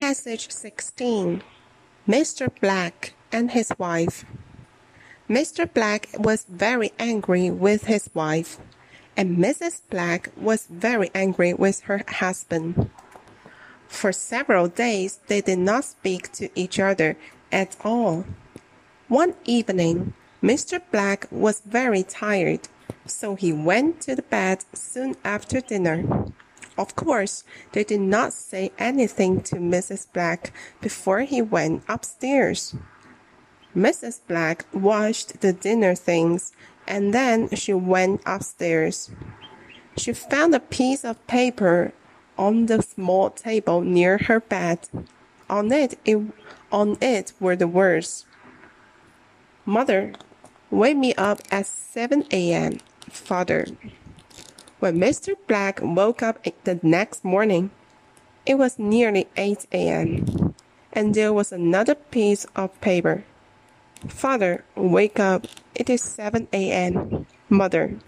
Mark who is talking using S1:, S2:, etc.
S1: Passage 16 Mr. Black and his wife. Mr. Black was very angry with his wife, and Mrs. Black was very angry with her husband. For several days they did not speak to each other at all. One evening, Mr. Black was very tired, so he went to the bed soon after dinner. Of course, they did not say anything to Mrs. Black before he went upstairs. Mrs. Black washed the dinner things and then she went upstairs. She found a piece of paper on the small table near her bed. On it, it on it were the words Mother, wake me up at 7 a.m. Father. When Mr. Black woke up the next morning, it was nearly 8 a.m., and there was another piece of paper. Father, wake up. It is 7 a.m. Mother,